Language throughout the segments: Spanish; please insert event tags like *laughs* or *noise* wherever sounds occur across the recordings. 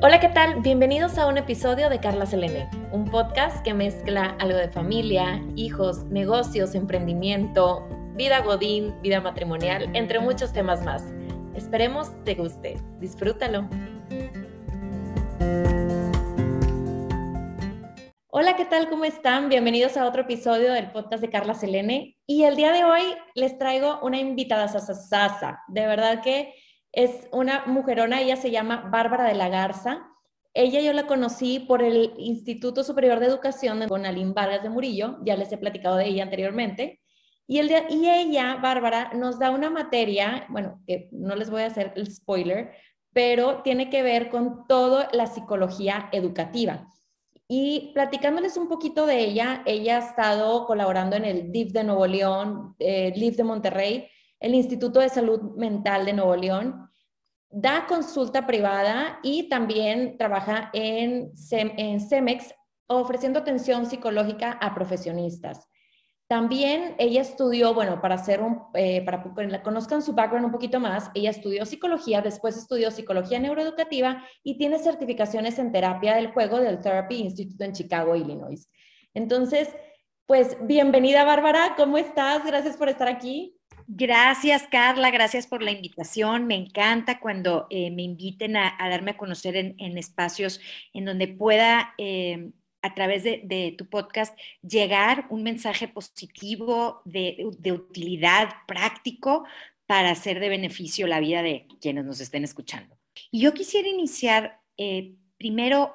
Hola, ¿qué tal? Bienvenidos a un episodio de Carla Selene, un podcast que mezcla algo de familia, hijos, negocios, emprendimiento, vida godín, vida matrimonial, entre muchos temas más. Esperemos te guste. Disfrútalo. Hola, ¿qué tal? ¿Cómo están? Bienvenidos a otro episodio del podcast de Carla Selene. Y el día de hoy les traigo una invitada sasa. De verdad que es una mujerona, ella se llama Bárbara de la Garza. Ella yo la conocí por el Instituto Superior de Educación de Bonalín Vargas de Murillo, ya les he platicado de ella anteriormente. Y, el y ella, Bárbara, nos da una materia, bueno, que no les voy a hacer el spoiler, pero tiene que ver con toda la psicología educativa. Y platicándoles un poquito de ella, ella ha estado colaborando en el DIF de Nuevo León, DIF de Monterrey, el Instituto de Salud Mental de Nuevo León da consulta privada y también trabaja en, en CEMEX ofreciendo atención psicológica a profesionistas. También ella estudió, bueno, para hacer un, eh, para que la conozcan su background un poquito más, ella estudió psicología, después estudió psicología neuroeducativa y tiene certificaciones en terapia del juego del Therapy Institute en Chicago, Illinois. Entonces, pues bienvenida Bárbara, ¿cómo estás? Gracias por estar aquí. Gracias, Carla, gracias por la invitación. Me encanta cuando eh, me inviten a, darme a conocer en, espacios en donde pueda, eh, a través de, tu podcast, llegar un mensaje positivo de, utilidad práctico para hacer de beneficio la vida de quienes nos estén escuchando. Y yo quisiera iniciar eh, primero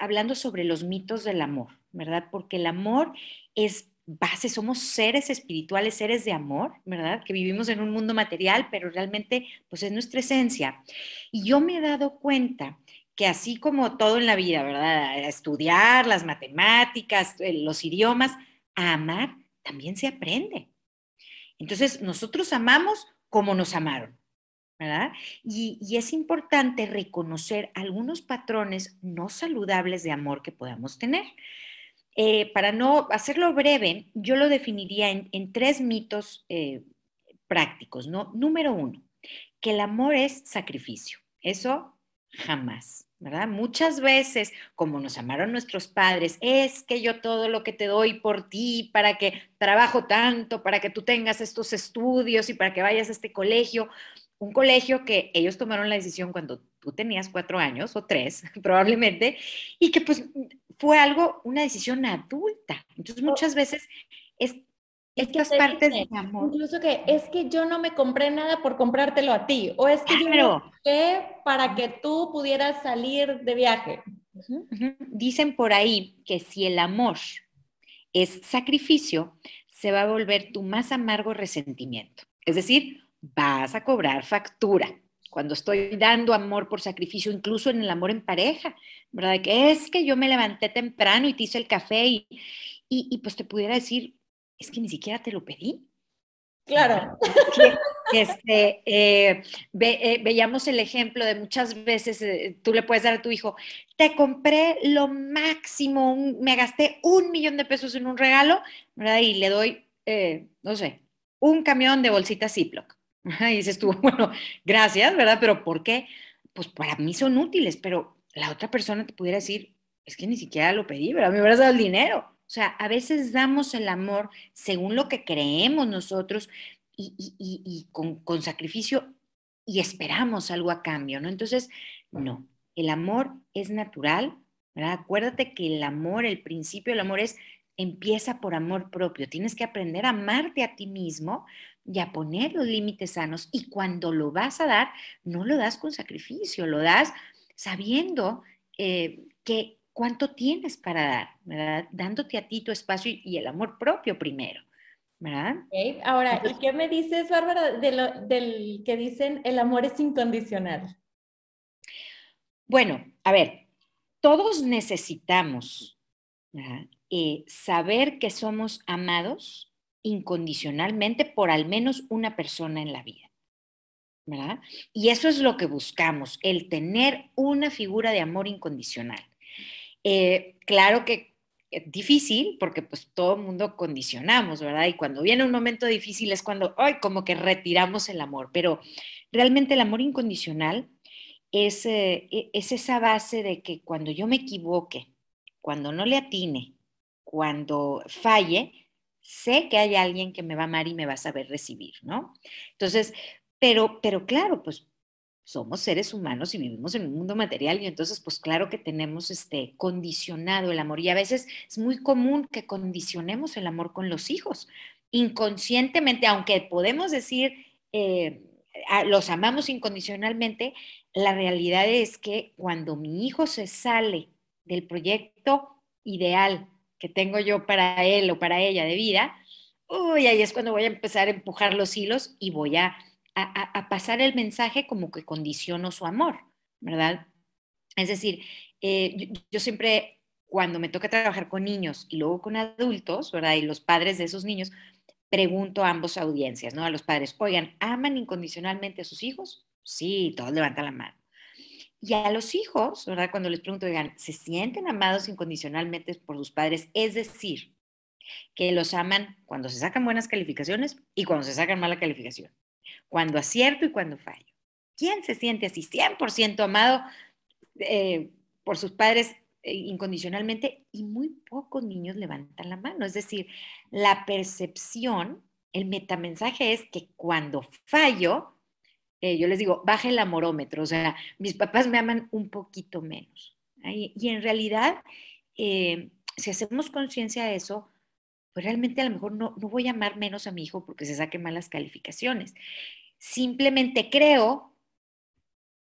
hablando sobre los mitos del amor, ¿verdad? Porque el amor es base, somos seres espirituales, seres de amor, ¿verdad? Que vivimos en un mundo material, pero realmente pues es nuestra esencia. Y yo me he dado cuenta que así como todo en la vida, ¿verdad? estudiar las matemáticas, eh, los idiomas, a amar también se aprende. Entonces, nosotros amamos como nos amaron, ¿verdad? Y, y, es importante reconocer algunos patrones no saludables de amor que podamos tener. Eh, para no hacerlo breve, yo lo definiría en, tres mitos eh, prácticos, ¿no? Número uno, que el amor es sacrificio. Eso jamás, ¿verdad? Muchas veces, como nos amaron nuestros padres, es que yo todo lo que te doy por ti, para que trabajo tanto, para que tú tengas estos estudios y para que vayas a este colegio, un colegio que ellos tomaron la decisión cuando tú tenías cuatro años o tres, *laughs* probablemente, y que pues fue algo, una decisión adulta. Entonces muchas veces es estas partes de amor. Incluso que es que yo no me compré nada por comprártelo a ti, o es que yo compré para que tú pudieras salir de viaje. Dicen por ahí que si el amor es sacrificio, se va a volver tu más amargo resentimiento. Es decir, vas a cobrar factura cuando estoy dando amor por sacrificio, incluso en el amor en pareja, ¿verdad? Que es que yo me levanté temprano y te hice el café y, y, pues te pudiera decir, es que ni siquiera te lo pedí. Claro. *laughs* Este, eh, eh, veíamos el ejemplo de muchas veces eh, tú le puedes dar a tu hijo, te compré lo máximo, me gasté un millón de pesos en un regalo, ¿verdad? Y le doy, no sé, un camión de bolsitas Ziploc. Y dices tú, *laughs* bueno, gracias, ¿verdad? Pero ¿por qué? Pues para mí son útiles, pero la otra persona te pudiera decir, es que ni siquiera lo pedí, ¿verdad? Me hubieras dado el dinero. O sea, a veces damos el amor según lo que creemos nosotros y, con, con, sacrificio y esperamos algo a cambio, ¿no? Entonces, no, el amor es natural, ¿verdad? Acuérdate que el amor, el principio del amor es empieza por amor propio. Tienes que aprender a amarte a ti mismo y a poner los límites sanos. Y cuando lo vas a dar, no lo das con sacrificio, lo das sabiendo eh, que cuánto tienes para dar, ¿verdad? Dándote a ti tu espacio y, el amor propio primero. ¿verdad? Ahora, ¿y qué me dices, Bárbara, de lo, del que dicen el amor es incondicional? Bueno, a ver, todos necesitamos eh, saber que somos amados incondicionalmente por al menos una persona en la vida. ¿verdad? Y eso es lo que buscamos, el tener una figura de amor incondicional. Eh, claro que es difícil porque pues todo mundo condicionamos, ¿verdad? Y cuando viene un momento difícil es cuando, ay, como que retiramos el amor, pero realmente el amor incondicional es, eh, e, es esa base de que cuando yo me equivoque, cuando no le atine, cuando falle, sé que hay alguien que me va a amar y me va a saber recibir, ¿no? Entonces, pero, pero claro, pues somos seres humanos y vivimos en un mundo material y entonces pues claro que tenemos este condicionado el amor y a veces es muy común que condicionemos el amor con los hijos inconscientemente, aunque podemos decir eh, los amamos incondicionalmente, la realidad es que cuando mi hijo se sale del proyecto ideal que tengo yo para él o para ella de vida, uy, ahí es cuando voy a empezar a empujar los hilos y voy a a, pasar el mensaje como que condiciono su amor, ¿verdad? Es decir, eh, yo, siempre, cuando me toca trabajar con niños y luego con adultos, ¿verdad? Y los padres de esos niños, pregunto a ambos audiencias, ¿no? A los padres, oigan, ¿aman incondicionalmente a sus hijos? Sí, todos levantan la mano. Y a los hijos, ¿verdad? Cuando les pregunto, oigan, ¿se sienten amados incondicionalmente por sus padres? Es decir, que los aman cuando se sacan buenas calificaciones y cuando se sacan mala calificación cuando acierto y cuando fallo. ¿Quién se siente así 100% amado eh, por sus padres eh, incondicionalmente? Y muy pocos niños levantan la mano. Es decir, la percepción, el metamensaje es que cuando fallo, eh, yo les digo, baja el amorómetro, o sea, mis papás me aman un poquito menos. Y en realidad, si hacemos conciencia de eso, pues realmente a lo mejor no, no voy a amar menos a mi hijo porque se saque malas calificaciones. Simplemente creo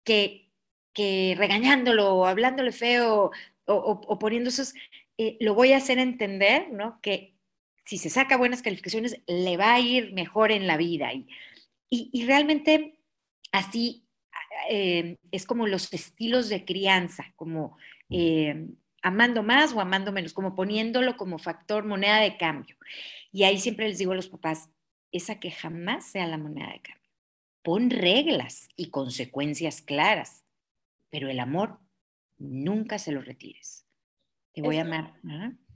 que, que regañándolo o hablándole feo o, o, poniendo esos, eh, lo voy a hacer entender, ¿no? Que si se saca buenas calificaciones, le va a ir mejor en la vida. Y, y, realmente así eh, es como los estilos de crianza, como eh, amando más o amando menos, como poniéndolo como factor moneda de cambio. Y ahí siempre les digo a los papás, esa que jamás sea la moneda de cambio. Pon reglas y consecuencias claras, pero el amor nunca se lo retires. Te voy a amar.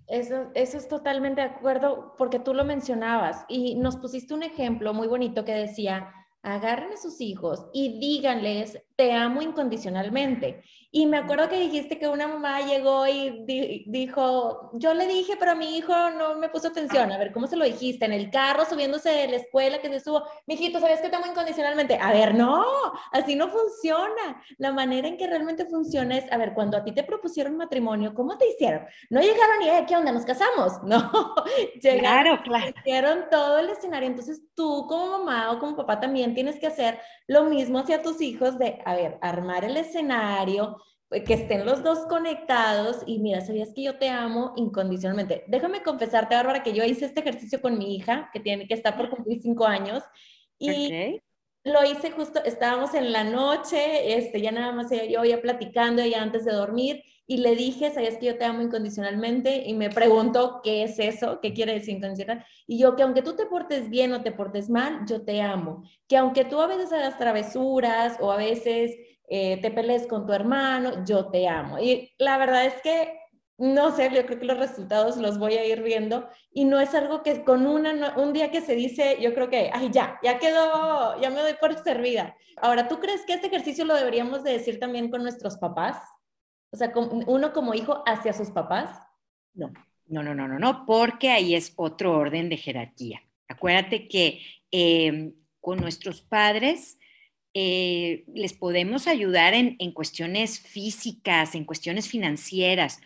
Eso, eso es totalmente de acuerdo porque tú lo mencionabas y nos pusiste un ejemplo muy bonito que decía, agarren a sus hijos y díganles, te amo incondicionalmente. Y me acuerdo que dijiste que una mamá llegó y dijo, yo le dije, pero mi hijo no me puso atención. A ver, ¿cómo se lo dijiste? En el carro, subiéndose de la escuela, que se estuvo, mijito, ¿sabes que te amo incondicionalmente? A ver, no, así no funciona. La manera en que realmente funciona es, a ver, cuando a ti te propusieron matrimonio, ¿cómo te hicieron? No llegaron y, ¿qué onda? ¿Nos casamos? *laughs* No, llegaron, claro, claro. hicieron todo el escenario. Entonces tú como mamá o como papá también tienes que hacer lo mismo hacia tus hijos de, a ver, armar el escenario, eh, que estén los dos conectados y mira, sabías que yo te amo incondicionalmente. Déjame confesarte, Bárbara, que yo hice este ejercicio con mi hija, que tiene que estar por cumplir cinco años, y lo hice justo, estábamos en la noche, este, ya nada más yo ya platicando ya antes de dormir, y le dije, sabías que yo te amo incondicionalmente, y me preguntó qué es eso, qué quiere decir incondicional, y yo que aunque tú te portes bien o te portes mal, yo te amo, que aunque tú a veces hagas travesuras o a veces eh, te pelees con tu hermano, yo te amo. Y la verdad es que, no sé, yo creo que los resultados los voy a ir viendo y no es algo que con una, un día que se dice, yo creo que, ay, ya, ya quedó, ya me doy por servida. Ahora, ¿tú crees que este ejercicio lo deberíamos de decir también con nuestros papás? O sea, uno como hijo hacia sus papás. No, no, no, no, no, porque ahí es otro orden de jerarquía. Acuérdate que eh, con nuestros padres, eh, les podemos ayudar en, cuestiones físicas, en cuestiones financieras,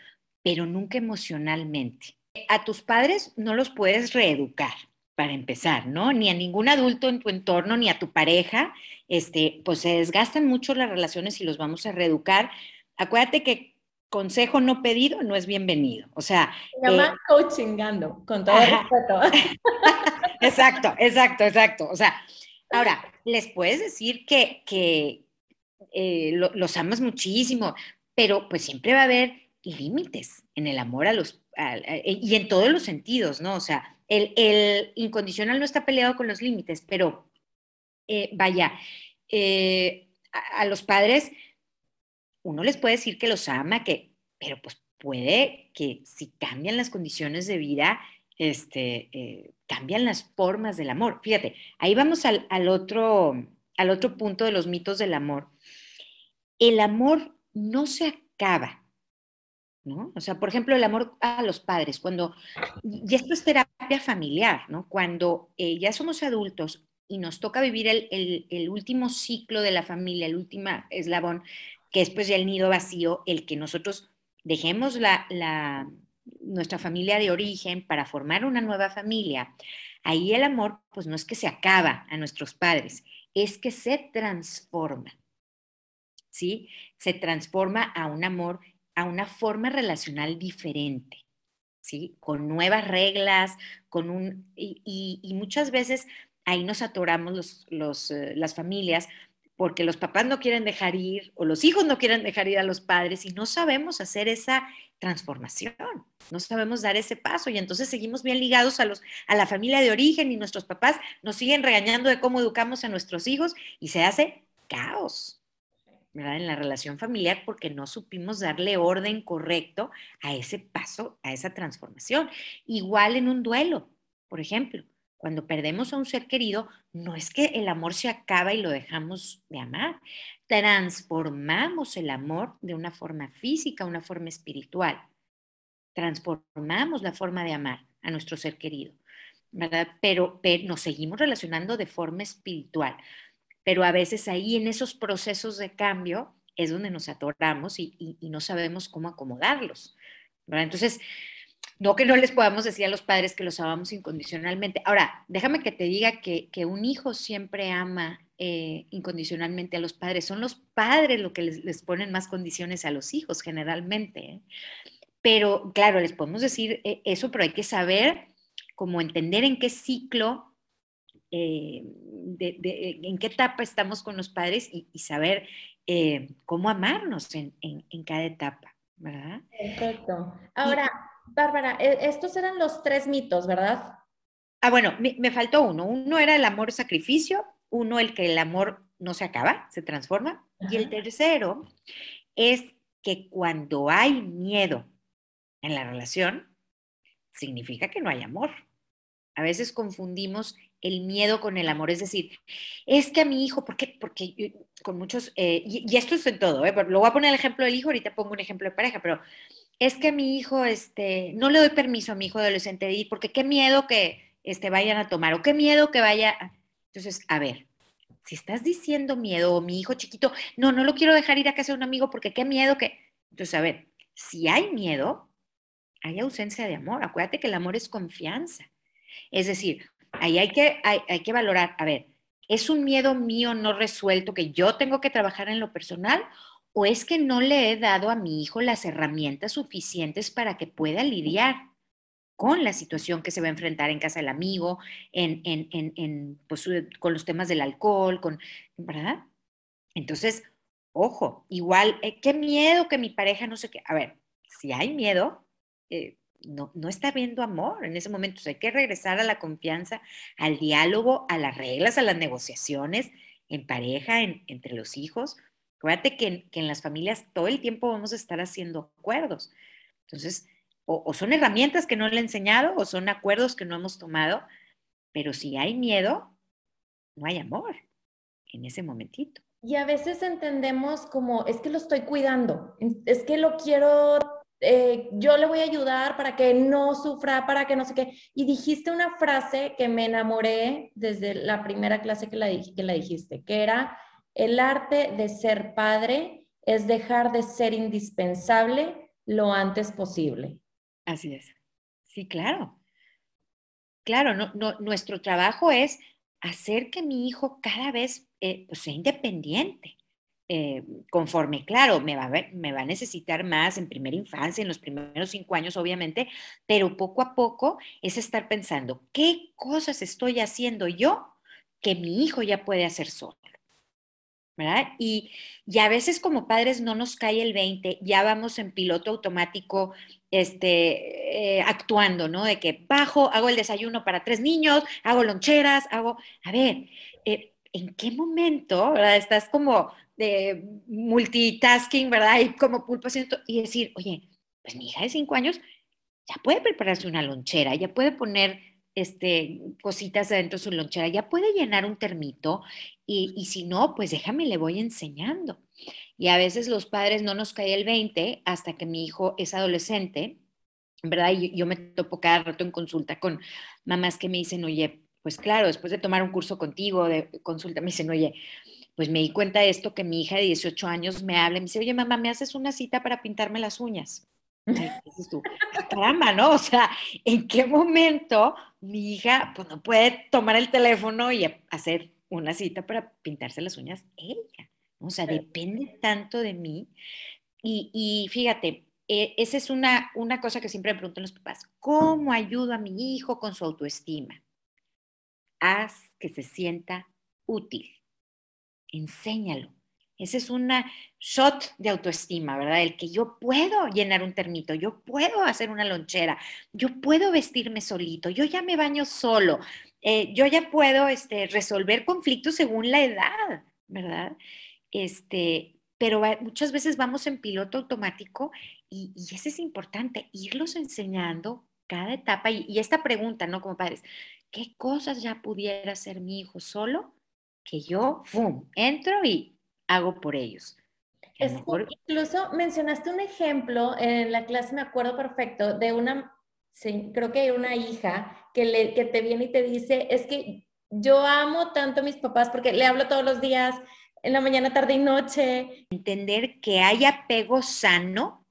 pero nunca emocionalmente. A tus padres no los puedes reeducar, para empezar, ¿no? Ni a ningún adulto en tu entorno, ni a tu pareja, este, pues se desgastan mucho las relaciones y los vamos a reeducar. Acuérdate que consejo no pedido no es bienvenido. O sea. Se llama eh, coachingando, con todo respeto. *laughs* exacto, exacto, exacto. O sea, ahora, les puedes decir que, que eh, los amas muchísimo, pero pues siempre va a haber límites en el amor a los, y en todos los sentidos, ¿no? O sea, el, incondicional no está peleado con los límites, pero eh, vaya, eh, a, los padres, uno les puede decir que los ama, que, pero pues puede que si cambian las condiciones de vida, este, cambian las formas del amor. Fíjate, ahí vamos al, otro, al otro punto de los mitos del amor. el amor no se acaba, O sea, por ejemplo, el amor a los padres, cuando, y esto es terapia familiar, ¿no? Cuando eh, ya somos adultos y nos toca vivir el, último ciclo de la familia, el último eslabón, que es pues ya el nido vacío, el que nosotros dejemos nuestra familia de origen para formar una nueva familia, ahí el amor pues no es que se acaba a nuestros padres, es que se transforma. ¿Sí? Se transforma a un amor, a una forma relacional diferente. ¿Sí? Con nuevas reglas, con un... Y, muchas veces ahí nos atoramos los, eh, las familias porque los papás no quieren dejar ir o los hijos no quieren dejar ir a los padres y no sabemos hacer esa transformación, no sabemos dar ese paso y entonces seguimos bien ligados a, los, a la familia de origen y nuestros papás nos siguen regañando de cómo educamos a nuestros hijos y se hace caos en la relación familiar porque no supimos darle orden correcto a ese paso, a esa transformación. Igual en un duelo, por ejemplo cuando perdemos a un ser querido, no es que el amor se acaba y lo dejamos de amar. Transformamos el amor de una forma física una forma espiritual. Transformamos la forma de amar a nuestro ser querido, ¿verdad? Pero, nos seguimos relacionando de forma espiritual. Pero a veces ahí en esos procesos de cambio es donde nos atoramos y, no sabemos cómo acomodarlos. Entonces, no que no les podamos decir a los padres que los amamos incondicionalmente. Ahora, déjame que te diga que, un hijo siempre ama eh, incondicionalmente a los padres. Son los padres los que les, ponen más condiciones a los hijos generalmente. ¿eh? Pero claro, les podemos decir eh, eso, pero hay que saber cómo entender en qué ciclo, en qué etapa estamos con los padres y, saber cómo amarnos en, en, cada etapa. ¿verdad? Perfecto. Ahora, Bárbara, e, estos eran los tres mitos, ¿verdad? Ah, bueno, me, faltó uno. Uno era el amor sacrificio, uno el que el amor no se acaba, se transforma, y el tercero es que cuando hay miedo en la relación, significa que no hay amor. A veces confundimos el miedo con el amor, es decir, es que a mi hijo, ¿por qué? Porque con muchos, eh, y, esto es en todo, ¿eh? lo voy a poner el ejemplo del hijo, ahorita pongo un ejemplo de pareja, pero es que mi hijo, este, no le doy permiso a mi hijo adolescente de ir porque qué miedo que este, vayan a tomar o qué miedo que vaya. Entonces, a ver, si estás diciendo miedo o mi hijo chiquito, no, no lo quiero dejar ir a casa de un amigo porque qué miedo que. Entonces, a ver, si hay miedo, hay ausencia de amor. Acuérdate que el amor es confianza. Es decir, ahí hay que, hay, hay que valorar, a ver, ¿es un miedo mío no resuelto que yo tengo que trabajar en lo personal o es que no le he dado a mi hijo las herramientas suficientes para que pueda lidiar con la situación que se va a enfrentar en casa del amigo, en, en, pues, con los temas del alcohol, con, ¿verdad? Entonces, ojo, igual, eh, qué miedo que mi pareja no sé qué. A ver, si hay miedo, eh, no, no, está viendo amor en ese momento. hay que regresar a la confianza, al diálogo, a las reglas, a las negociaciones en pareja, entre los hijos, Acuérdate que, en las familias todo el tiempo vamos a estar haciendo acuerdos. Entonces, o, son herramientas que no le he enseñado o son acuerdos que no hemos tomado, pero si hay miedo, no hay amor en ese momentito. Y a veces entendemos como, es que lo estoy cuidando, es que lo quiero, eh, yo le voy a ayudar para que no sufra, para que no sé qué. Y dijiste una frase que me enamoré desde la primera clase que la, que la dijiste, que era, el arte de ser padre es dejar de ser indispensable lo antes posible. Así es. Sí, claro. Claro, no, nuestro trabajo es hacer que mi hijo cada vez eh, pues, sea independiente. Eh, conforme, claro, me va, a me va a necesitar más en primera infancia, en los primeros cinco años, obviamente, pero poco a poco es estar pensando, ¿qué cosas estoy haciendo yo que mi hijo ya puede hacer solo? ¿verdad? Y, a veces como padres no nos cae el 20, ya vamos en piloto automático este, eh, actuando, ¿no? De que bajo, hago el desayuno para tres niños, hago loncheras, hago, a ver, eh, ¿en qué momento, ¿verdad? Estás como de multitasking, ¿verdad? Y como pulpo y decir, oye, pues mi hija de cinco años ya puede prepararse una lonchera, ya puede poner este, cositas adentro de su lonchera, ya puede llenar un termito y, si no, pues déjame, le voy enseñando. Y a veces los padres no nos cae el 20 hasta que mi hijo es adolescente, ¿verdad? Y yo me topo cada rato en consulta con mamás que me dicen, oye, pues claro, después de tomar un curso contigo, de consulta, me dicen, oye, pues me di cuenta de esto, que mi hija de 18 años me habla y me dice, oye, mamá, ¿me haces una cita para pintarme las uñas? dices tú, ah, caramba, ¿no? O sea, ¿en qué momento mi hija pues, no puede tomar el teléfono y hacer una cita para pintarse las uñas ella? O sea, depende tanto de mí. Y, fíjate, e, esa es una, una cosa que siempre me preguntan los papás, ¿cómo ayudo a mi hijo con su autoestima? Haz que se sienta útil, enséñalo. Ese es una shot de autoestima, ¿verdad? El que yo puedo llenar un termito, yo puedo hacer una lonchera, yo puedo vestirme solito, yo ya me baño solo, eh, yo ya puedo este, resolver conflictos según la edad, ¿verdad? Este, pero muchas veces vamos en piloto automático y, y eso es importante, irlos enseñando cada etapa y, y, esta pregunta, ¿no? Como padres, ¿qué cosas ya pudiera hacer mi hijo solo? Que yo, ¡fum!, entro y hago por ellos. Incluso mencionaste un ejemplo en la clase, me acuerdo perfecto, de una, creo que una hija que, le, que te viene y te dice, es que yo amo tanto a mis papás porque le hablo todos los días, en la mañana, tarde y noche. Entender que hay apego sano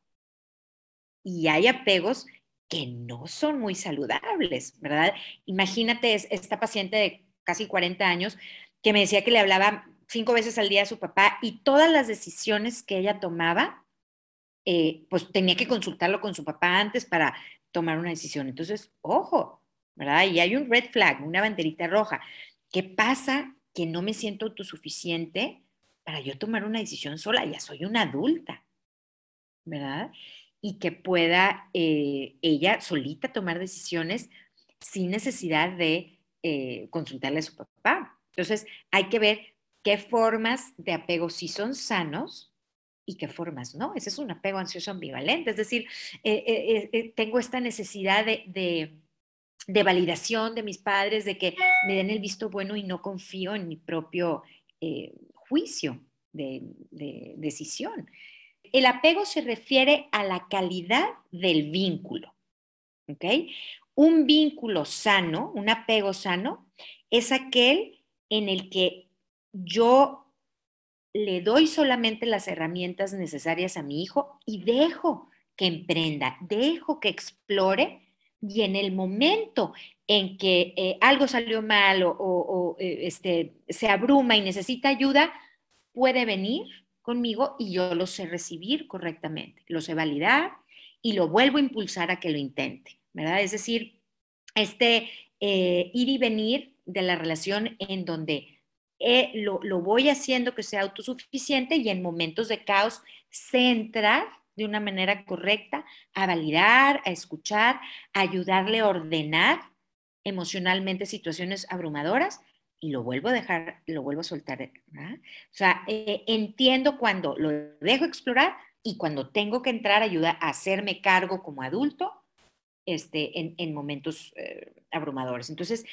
y hay apegos que no son muy saludables, ¿verdad? Imagínate esta paciente de casi 40 años que me decía que le hablaba cinco veces al día a su papá y todas las decisiones que ella tomaba, eh, pues tenía que consultarlo con su papá antes para tomar una decisión. Entonces, ojo, ¿verdad? Y hay un red flag, una banderita roja. ¿Qué pasa que no me siento autosuficiente para yo tomar una decisión sola, ya soy una adulta, ¿verdad? Y que pueda eh, ella solita tomar decisiones sin necesidad de eh, consultarle a su papá. Entonces, hay que ver qué formas de apego sí son sanos y qué formas no. Ese es un apego ansioso ambivalente, es decir, eh, tengo esta necesidad de de validación de mis padres, de que me den el visto bueno y no confío en mi propio juicio de, decisión. El apego se refiere a la calidad del vínculo. ¿Ok? Un vínculo sano, un apego sano, es aquel en el que yo le doy solamente las herramientas necesarias a mi hijo y dejo que emprenda, dejo que explore y en el momento en que eh, algo salió mal o, eh, este, se abruma y necesita ayuda, puede venir conmigo y yo lo sé recibir correctamente, lo sé validar y lo vuelvo a impulsar a que lo intente, ¿verdad? Es decir, este eh, ir y venir de la relación en donde lo, lo, voy haciendo que sea autosuficiente y en momentos de caos sé entrar de una manera correcta, a validar, a escuchar, a ayudarle a ordenar emocionalmente situaciones abrumadoras y lo vuelvo a dejar, lo vuelvo a soltar. O sea, eh, entiendo cuando lo dejo explorar y cuando tengo que entrar ayuda a hacerme cargo como adulto este, en, momentos eh, abrumadores. Entonces,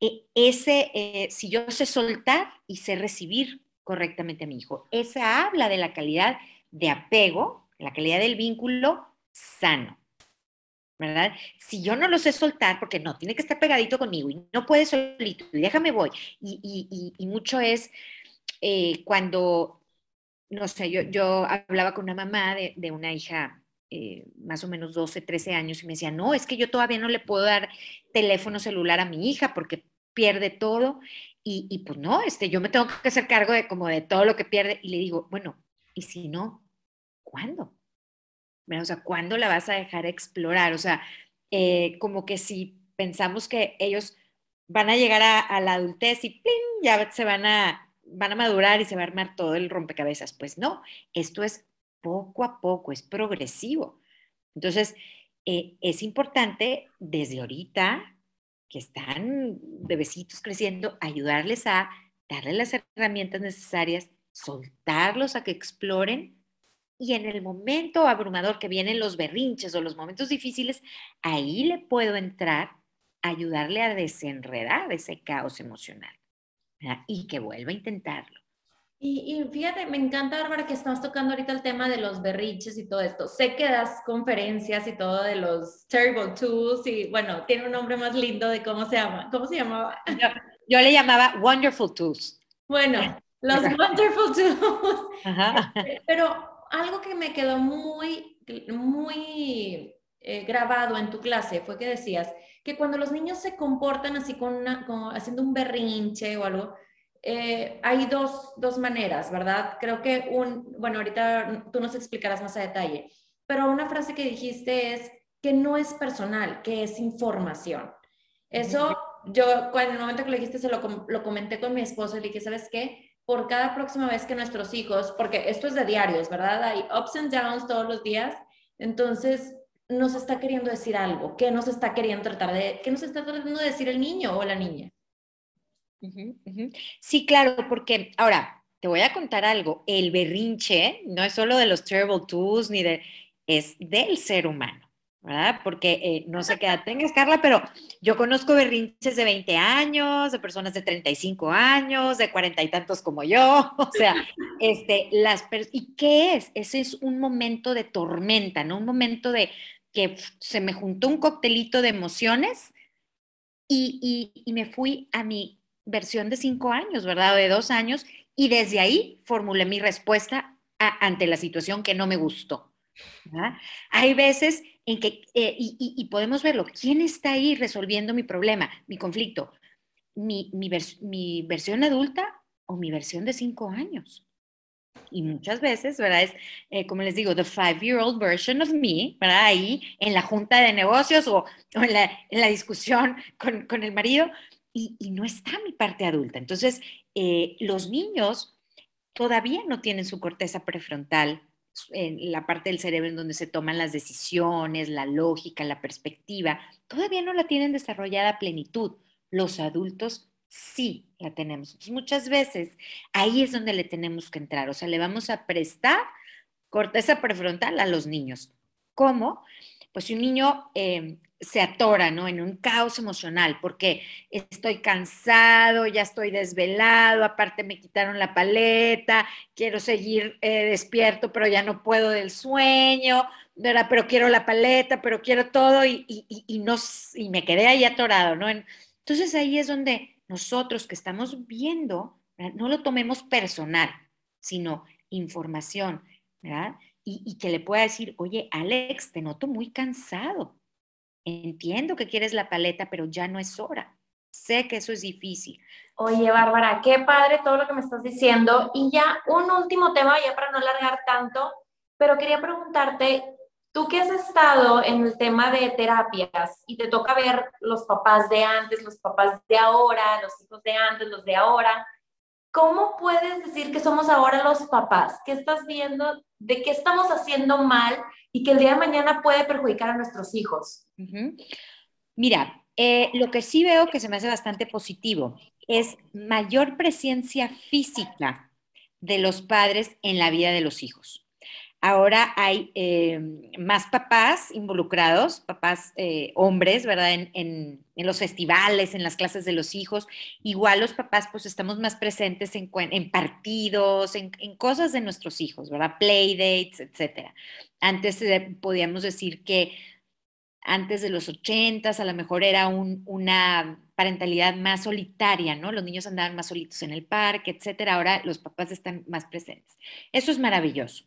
e, ese, eh, si yo sé soltar y sé recibir correctamente a mi hijo, esa habla de la calidad de apego la calidad del vínculo sano. ¿Verdad? Si yo no lo sé soltar, porque no, tiene que estar pegadito conmigo y no puede solito y déjame voy. Y, mucho es eh, cuando, no sé, yo, hablaba con una mamá de, una hija eh, más o menos 12, 13 años y me decía, no, es que yo todavía no le puedo dar teléfono celular a mi hija porque pierde todo. Y, y pues no, este, yo me tengo que hacer cargo de como de todo lo que pierde. Y le digo, bueno, ¿y si no? ¿cuándo? O sea, ¿cuándo la vas a dejar explorar? O sea, eh, como que si pensamos que ellos van a llegar a, la adultez y ya se van a, van a madurar y se va a armar todo el rompecabezas. Pues no, esto es poco a poco, es progresivo. Entonces, eh, es importante desde ahorita que están bebecitos creciendo, ayudarles a darles las herramientas necesarias, soltarlos a que exploren y en el momento abrumador que vienen los berrinches o los momentos difíciles, ahí le puedo entrar ayudarle a desenredar ese caos emocional y que vuelva a intentarlo. Y, fíjate, me encanta, Bárbara, que estamos tocando ahorita el tema de los berriches y todo esto. Sé que das conferencias y todo de los Terrible Tools y bueno, tiene un nombre más lindo de cómo se llama. ¿Cómo se llamaba? Yo, le llamaba Wonderful Tools. Bueno, *laughs* los Wonderful Tools. Pero algo que me quedó muy, muy eh, grabado en tu clase fue que decías que cuando los niños se comportan así con una, como haciendo un berrinche o algo, eh, hay dos, dos, maneras, ¿verdad? Creo que un, bueno, ahorita tú nos explicarás más a detalle, pero una frase que dijiste es que no es personal, que es información. Eso, yo, cuando en el momento que lo dijiste, se lo, lo comenté con mi esposo y le dije, ¿sabes qué? Por cada próxima vez que nuestros hijos, porque esto es de diarios, ¿verdad? Hay ups and downs todos los días, entonces nos está queriendo decir algo, ¿qué nos está queriendo tratar de, qué nos está tratando de decir el niño o la niña? Sí, claro, porque ahora te voy a contar algo. El berrinche no es solo de los terrible twos ni de, es del ser humano, ¿verdad? Porque eh, no sé qué edad tengas, Carla, pero yo conozco berrinches de 20 años, de personas de 35 años, de cuarenta y tantos como yo. *laughs* O sea, este, las ¿y qué es? Ese es un momento de tormenta, ¿no? Un momento de que se me juntó un coctelito de emociones y, y, y me fui a mi versión de cinco años, ¿verdad? O de dos años, y desde ahí formulé mi respuesta ante la situación que no me gustó. Hay veces en que, eh, y, podemos verlo, ¿quién está ahí resolviendo mi problema, mi conflicto? ¿Mi, mi, versión adulta o mi versión de cinco años? Y muchas veces, ¿verdad? Es, eh, como les digo, the five-year-old version of me, ¿verdad? Ahí en la junta de negocios o, en, la, en, la, discusión con, con el marido, y, no está mi parte adulta. Entonces, eh, los niños todavía no tienen su corteza prefrontal, en la parte del cerebro en donde se toman las decisiones, la lógica, la perspectiva, todavía no la tienen desarrollada a plenitud. Los adultos sí la tenemos. Entonces, muchas veces ahí es donde le tenemos que entrar, o sea, le vamos a prestar corteza prefrontal a los niños. ¿Cómo? Pues si un niño eh, se atora, ¿no? En un caos emocional, porque estoy cansado, ya estoy desvelado, aparte me quitaron la paleta, quiero seguir eh, despierto, pero ya no puedo del sueño, ¿verdad? Pero quiero la paleta, pero quiero todo y, y, no, y me quedé ahí atorado, ¿no? Entonces ahí es donde nosotros que estamos viendo, no lo tomemos personal, sino información, ¿verdad? Y, y que le pueda decir, oye, Alex, te noto muy cansado entiendo que quieres la paleta, pero ya no es hora. Sé que eso es difícil. Oye, Bárbara, qué padre todo lo que me estás diciendo. Y ya un último tema, ya para no alargar tanto, pero quería preguntarte, tú que has estado en el tema de terapias y te toca ver los papás de antes, los papás de ahora, los hijos de antes, los de ahora, ¿cómo puedes decir que somos ahora los papás? ¿Qué estás viendo? ¿De qué estamos haciendo mal y que el día de mañana puede perjudicar a nuestros hijos? Mira, eh, lo que sí veo que se me hace bastante positivo es mayor presencia física de los padres en la vida de los hijos. Ahora hay eh, más papás involucrados, papás eh, hombres, ¿verdad? En, los festivales, en las clases de los hijos. Igual los papás, pues estamos más presentes en, partidos, en, cosas de nuestros hijos, ¿verdad? Playdates, etcétera. Antes podíamos decir que antes de los ochentas, a lo mejor era una parentalidad más solitaria, ¿no? Los niños andaban más solitos en el parque, etcétera. Ahora los papás están más presentes. Eso es maravilloso.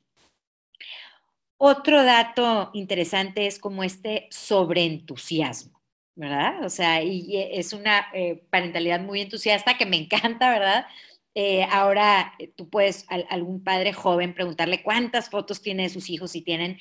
Otro dato interesante es como este sobreentusiasmo, ¿verdad? O sea, y es una eh, parentalidad muy entusiasta que me *laughs* encanta, ¿verdad? Eh, ahora eh, tú puedes a, algún padre joven preguntarle cuántas fotos tiene de sus hijos y tienen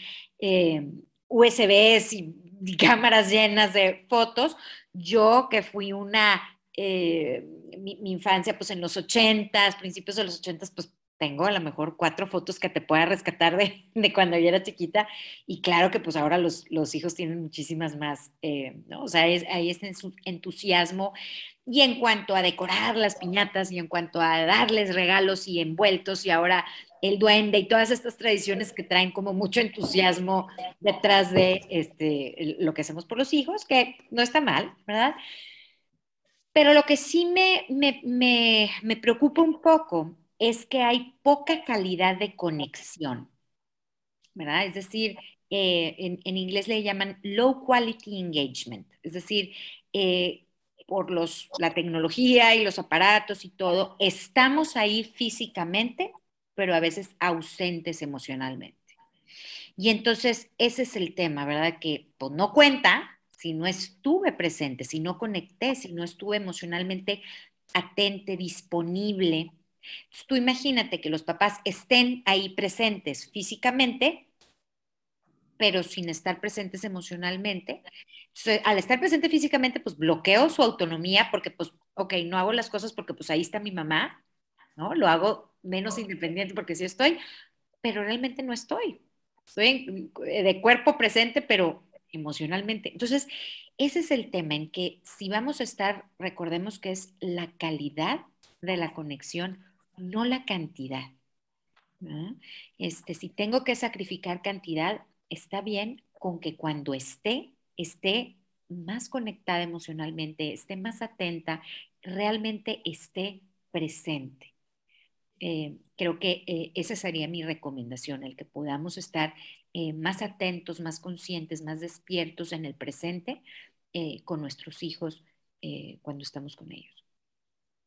USBs y cámaras llenas de fotos. Yo que fui una, eh, mi, infancia pues en los ochentas, principios de los ochentas, pues tengo a lo mejor cuatro fotos que te pueda rescatar de, *laughs* de, cuando yo era chiquita y claro que pues ahora los, los hijos tienen muchísimas más, eh, ¿no? O sea, ahí es en su entusiasmo y en cuanto a decorar las piñatas y en cuanto a darles regalos y envueltos y ahora el duende y todas estas tradiciones que traen como mucho entusiasmo detrás de este, lo que hacemos por los hijos, que no está mal, ¿verdad? Pero lo que sí me, me, me, me preocupa un poco es que hay poca calidad de conexión, ¿verdad? Es decir, eh, en, inglés le llaman low quality engagement, es decir, eh, por los, la tecnología y los aparatos y todo, estamos ahí físicamente, pero a veces ausentes emocionalmente. Y entonces ese es el tema, ¿verdad? Que pues, no cuenta si no estuve presente, si no conecté, si no estuve emocionalmente atente, disponible. Tú imagínate que los papás estén ahí presentes físicamente, pero sin estar presentes emocionalmente. al estar presente físicamente, pues bloqueo su autonomía porque, pues, ok, no hago las cosas porque, pues, ahí está mi mamá, ¿no? Lo hago menos independiente porque sí estoy, pero realmente no estoy. Estoy de cuerpo presente, pero emocionalmente. Entonces, ese es el tema en que si vamos a estar, recordemos que es la calidad de la conexión, no la cantidad. Este, si tengo que sacrificar cantidad, está bien con que cuando esté, esté más conectada emocionalmente, esté más atenta, realmente esté presente. Eh, creo que eh, esa sería mi recomendación, el que podamos estar eh, más atentos, más conscientes, más despiertos en el presente con nuestros hijos cuando estamos con ellos.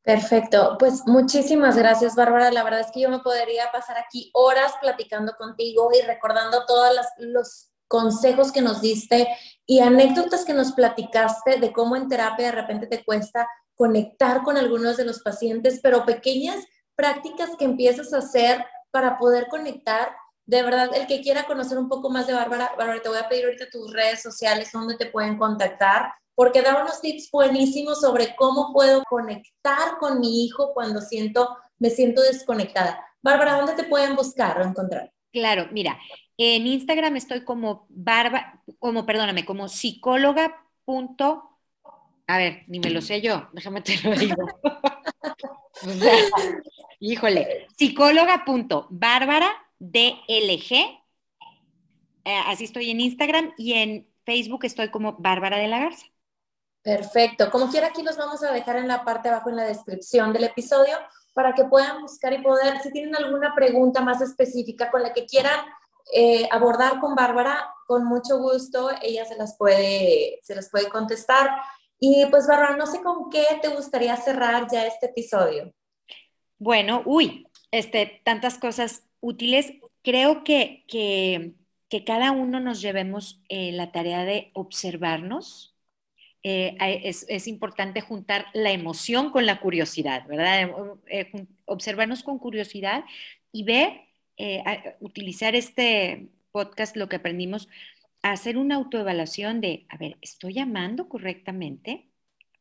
Perfecto, pues muchísimas gracias Bárbara. La verdad es que yo me podría pasar aquí horas platicando contigo y recordando todos los consejos que nos diste y anécdotas que nos platicaste de cómo en terapia de repente te cuesta conectar con algunos de los pacientes, pero pequeñas prácticas que empiezas a hacer para poder conectar. De verdad, el que quiera conocer un poco más de Bárbara, Bárbara, te voy a pedir ahorita tus redes sociales donde te pueden contactar, porque da unos tips buenísimos sobre cómo puedo conectar con mi hijo cuando siento, me siento desconectada. Bárbara, ¿dónde te pueden buscar o encontrar? Claro, mira, en Instagram estoy como Bárbara, como, perdóname, como psicóloga. a ver, ni me lo sé yo, déjame te lo digo. *laughs* híjole, psicóloga.bárbara DLG. Eh, así estoy en Instagram y en Facebook estoy como Bárbara de la Garza. Perfecto. Como quiera, aquí los vamos a dejar en la parte abajo en la descripción del episodio para que puedan buscar y poder, si tienen alguna pregunta más específica con la que quieran eh, abordar con Bárbara, con mucho gusto, ella se las puede, se las puede contestar. Y pues, Bárbara, no sé con qué te gustaría cerrar ya este episodio. Bueno, uy, este, tantas cosas útiles. Creo que, que, cada uno nos llevemos eh, la tarea de observarnos. Eh, es, importante juntar la emoción con la curiosidad, ¿verdad? Eh, observarnos con curiosidad y ver, utilizar este podcast, lo que aprendimos hacer una autoevaluación de, a ver, ¿estoy amando correctamente?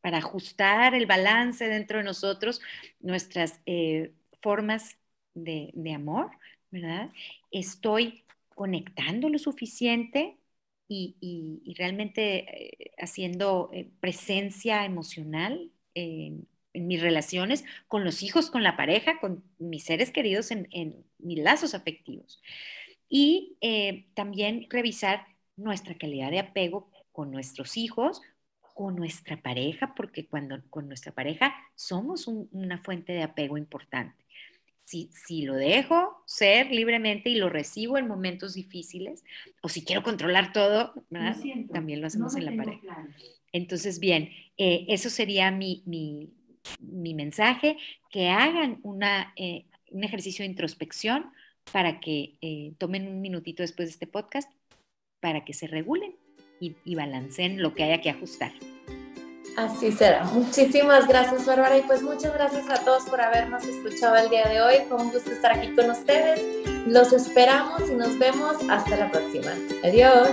Para ajustar el balance dentro de nosotros, nuestras formas de, amor, ¿verdad? ¿Estoy conectando lo suficiente y, realmente eh, haciendo eh, presencia emocional en, mis relaciones con los hijos, con la pareja, con mis seres queridos en, mis lazos afectivos? Y también revisar nuestra calidad de apego con nuestros hijos, con nuestra pareja, porque cuando con nuestra pareja somos una fuente de apego importante. Si, si, lo dejo ser libremente y lo recibo en momentos difíciles, o si quiero controlar todo, también lo hacemos en la pareja. Entonces, bien, eh, eso sería mi, mi, mi, mensaje, que hagan una, eh, un ejercicio de introspección para que eh, tomen un minutito después de este podcast para que se regulen y, balanceen lo que haya que ajustar. Así será. Muchísimas gracias, Bárbara. Y pues muchas gracias a todos por habernos escuchado el día de hoy. Fue un gusto estar aquí con ustedes. Los esperamos y nos vemos hasta la próxima. Adiós.